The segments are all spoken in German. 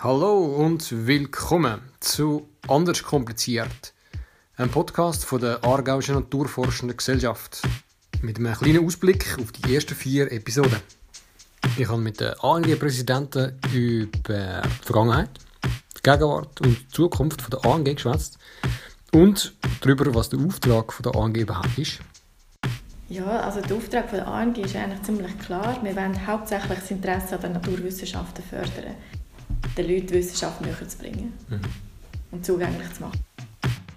Hallo und willkommen zu Anders kompliziert, einem Podcast von der Aargauischen Naturforschenden Gesellschaft mit einem kleinen Ausblick auf die ersten vier Episoden. Ich habe mit den ANG-Präsidenten über die Vergangenheit, die Gegenwart und die Zukunft der ANG geschwätzt und darüber, was der Auftrag der ANG überhaupt ist. Ja, also der Auftrag der ANG ist eigentlich ziemlich klar. Wir wollen hauptsächlich das Interesse an den Naturwissenschaften fördern, den Leuten Wissenschaft näher zu bringen mhm. und zugänglich zu machen.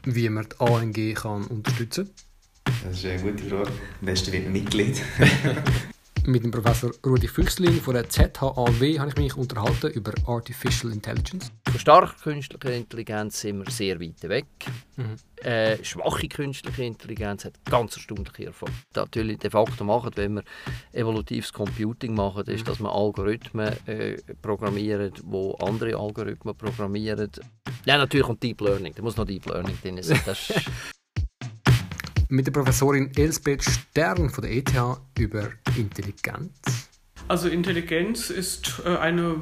Wie man die ANG kann unterstützen kann? Das ist eine gute Frage. Am besten wird man Mitglied. Mit dem Professor Rudi Füchsling von der ZHAW habe ich mich unterhalten über Artificial Intelligence. Von starker künstlicher Intelligenz sind wir sehr weit weg. Mhm. Äh, schwache künstliche Intelligenz hat ganz erstaunliche Erfolge. Natürlich de facto machen, wenn wir evolutives Computing machen, ist, dass man Algorithmen äh, programmieren, wo andere Algorithmen programmieren. Ja, natürlich und Deep Learning. Da muss noch Deep Learning drin sein. Das mit der Professorin Elsbeth Stern von der ETH über Intelligenz. Also Intelligenz ist äh, eine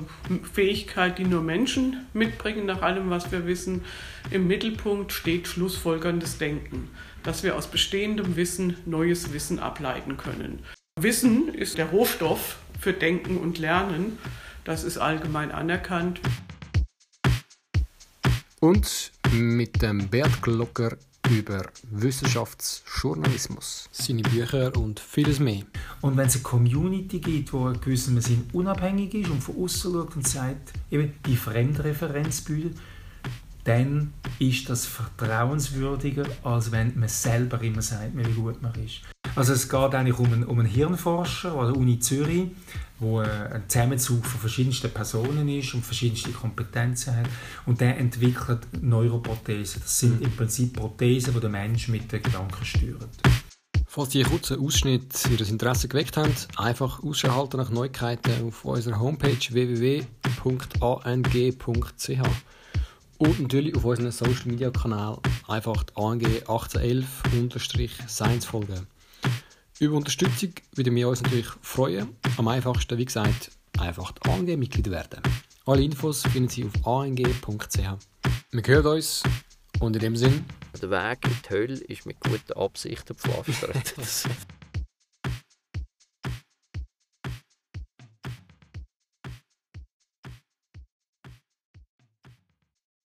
Fähigkeit, die nur Menschen mitbringen, nach allem, was wir wissen. Im Mittelpunkt steht schlussfolgerndes Denken, dass wir aus bestehendem Wissen neues Wissen ableiten können. Wissen ist der Rohstoff für Denken und Lernen. Das ist allgemein anerkannt. Und mit dem Bert Glocker über Wissenschaftsjournalismus, seine Bücher und vieles mehr. Und wenn es eine Community gibt, die in gewissem Sinn unabhängig ist und von außen schaut und sagt, eben die Fremdreferenz bildet, dann ist das vertrauenswürdiger, als wenn man selber immer sagt, wie gut man ist. Also es geht eigentlich um einen, um einen Hirnforscher an der Uni Zürich, wo ein Zusammenzug von verschiedensten Personen ist und verschiedenste Kompetenzen hat. Und der entwickelt Neuroprothesen. Das sind im Prinzip Prothesen, die der Mensch mit den Gedanken steuert. Falls die kurzen Ausschnitt Ihr Interesse geweckt haben, einfach Ausschau halten nach Neuigkeiten auf unserer Homepage www.ang.ch und natürlich auf unseren Social Media Kanal einfach ANG 1811-Science folgen. Über Unterstützung würden wir uns natürlich freuen. Am einfachsten, wie gesagt, einfach ANG-Mitglied werden. Alle Infos finden Sie auf ang.ch. Wir hören uns und in dem Sinn. Der Weg in die Hölle ist mit guten Absichten gepflastert.